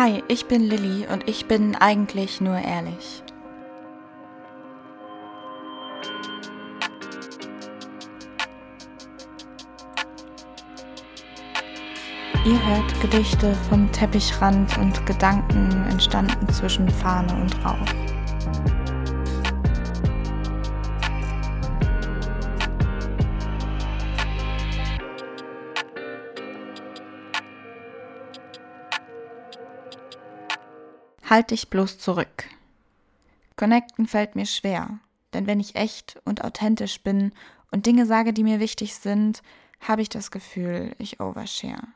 Hi, ich bin Lilly und ich bin eigentlich nur ehrlich. Ihr hört Gedichte vom Teppichrand und Gedanken entstanden zwischen Fahne und Rauch. Halt dich bloß zurück. Connecten fällt mir schwer, denn wenn ich echt und authentisch bin und Dinge sage, die mir wichtig sind, habe ich das Gefühl, ich overshare.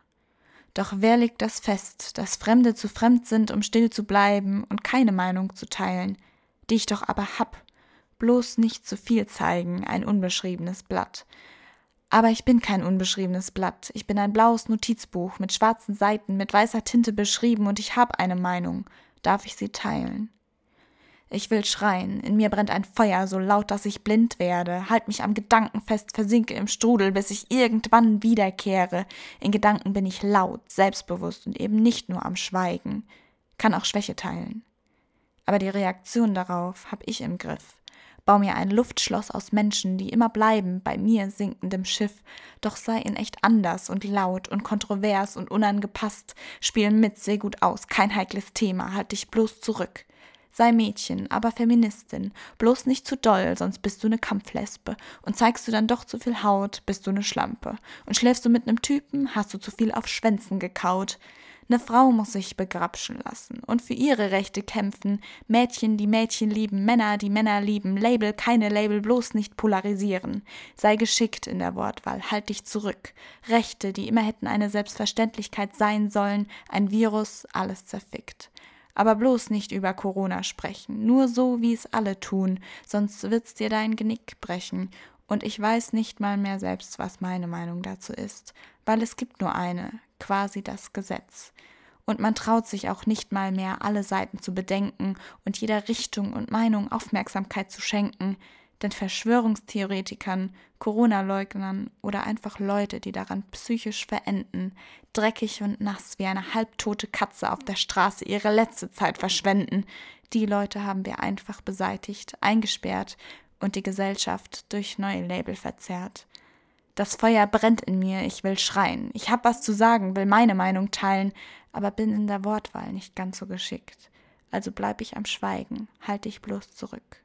Doch wer legt das fest, dass Fremde zu fremd sind, um still zu bleiben und keine Meinung zu teilen, die ich doch aber hab, bloß nicht zu viel zeigen, ein unbeschriebenes Blatt. Aber ich bin kein unbeschriebenes Blatt, ich bin ein blaues Notizbuch mit schwarzen Seiten, mit weißer Tinte beschrieben und ich hab eine Meinung, darf ich sie teilen. Ich will schreien, in mir brennt ein Feuer so laut, dass ich blind werde, halt mich am Gedanken fest, versinke im Strudel, bis ich irgendwann wiederkehre. In Gedanken bin ich laut, selbstbewusst und eben nicht nur am Schweigen, kann auch Schwäche teilen. Aber die Reaktion darauf hab ich im Griff. Bau mir ein Luftschloss aus Menschen, die immer bleiben bei mir sinkendem Schiff, doch sei in echt anders und laut und kontrovers und unangepasst, spiel mit, seh gut aus, kein heikles Thema, halt dich bloß zurück. Sei Mädchen, aber Feministin. Bloß nicht zu doll, sonst bist du ne Kampflesbe. Und zeigst du dann doch zu viel Haut, bist du ne Schlampe. Und schläfst du mit nem Typen, hast du zu viel auf Schwänzen gekaut. Ne Frau muss sich begrapschen lassen und für ihre Rechte kämpfen. Mädchen, die Mädchen lieben, Männer, die Männer lieben. Label, keine Label, bloß nicht polarisieren. Sei geschickt in der Wortwahl, halt dich zurück. Rechte, die immer hätten eine Selbstverständlichkeit sein sollen, ein Virus, alles zerfickt. Aber bloß nicht über Corona sprechen, nur so, wie es alle tun, sonst wird's dir dein Genick brechen. Und ich weiß nicht mal mehr selbst, was meine Meinung dazu ist, weil es gibt nur eine, quasi das Gesetz. Und man traut sich auch nicht mal mehr, alle Seiten zu bedenken und jeder Richtung und Meinung Aufmerksamkeit zu schenken, denn Verschwörungstheoretikern, Corona-Leugnern oder einfach Leute, die daran psychisch verenden, dreckig und nass wie eine halbtote Katze auf der Straße ihre letzte Zeit verschwenden, die Leute haben wir einfach beseitigt, eingesperrt und die Gesellschaft durch neue Label verzerrt. Das Feuer brennt in mir, ich will schreien. Ich hab was zu sagen, will meine Meinung teilen, aber bin in der Wortwahl nicht ganz so geschickt. Also bleib ich am Schweigen, halt dich bloß zurück.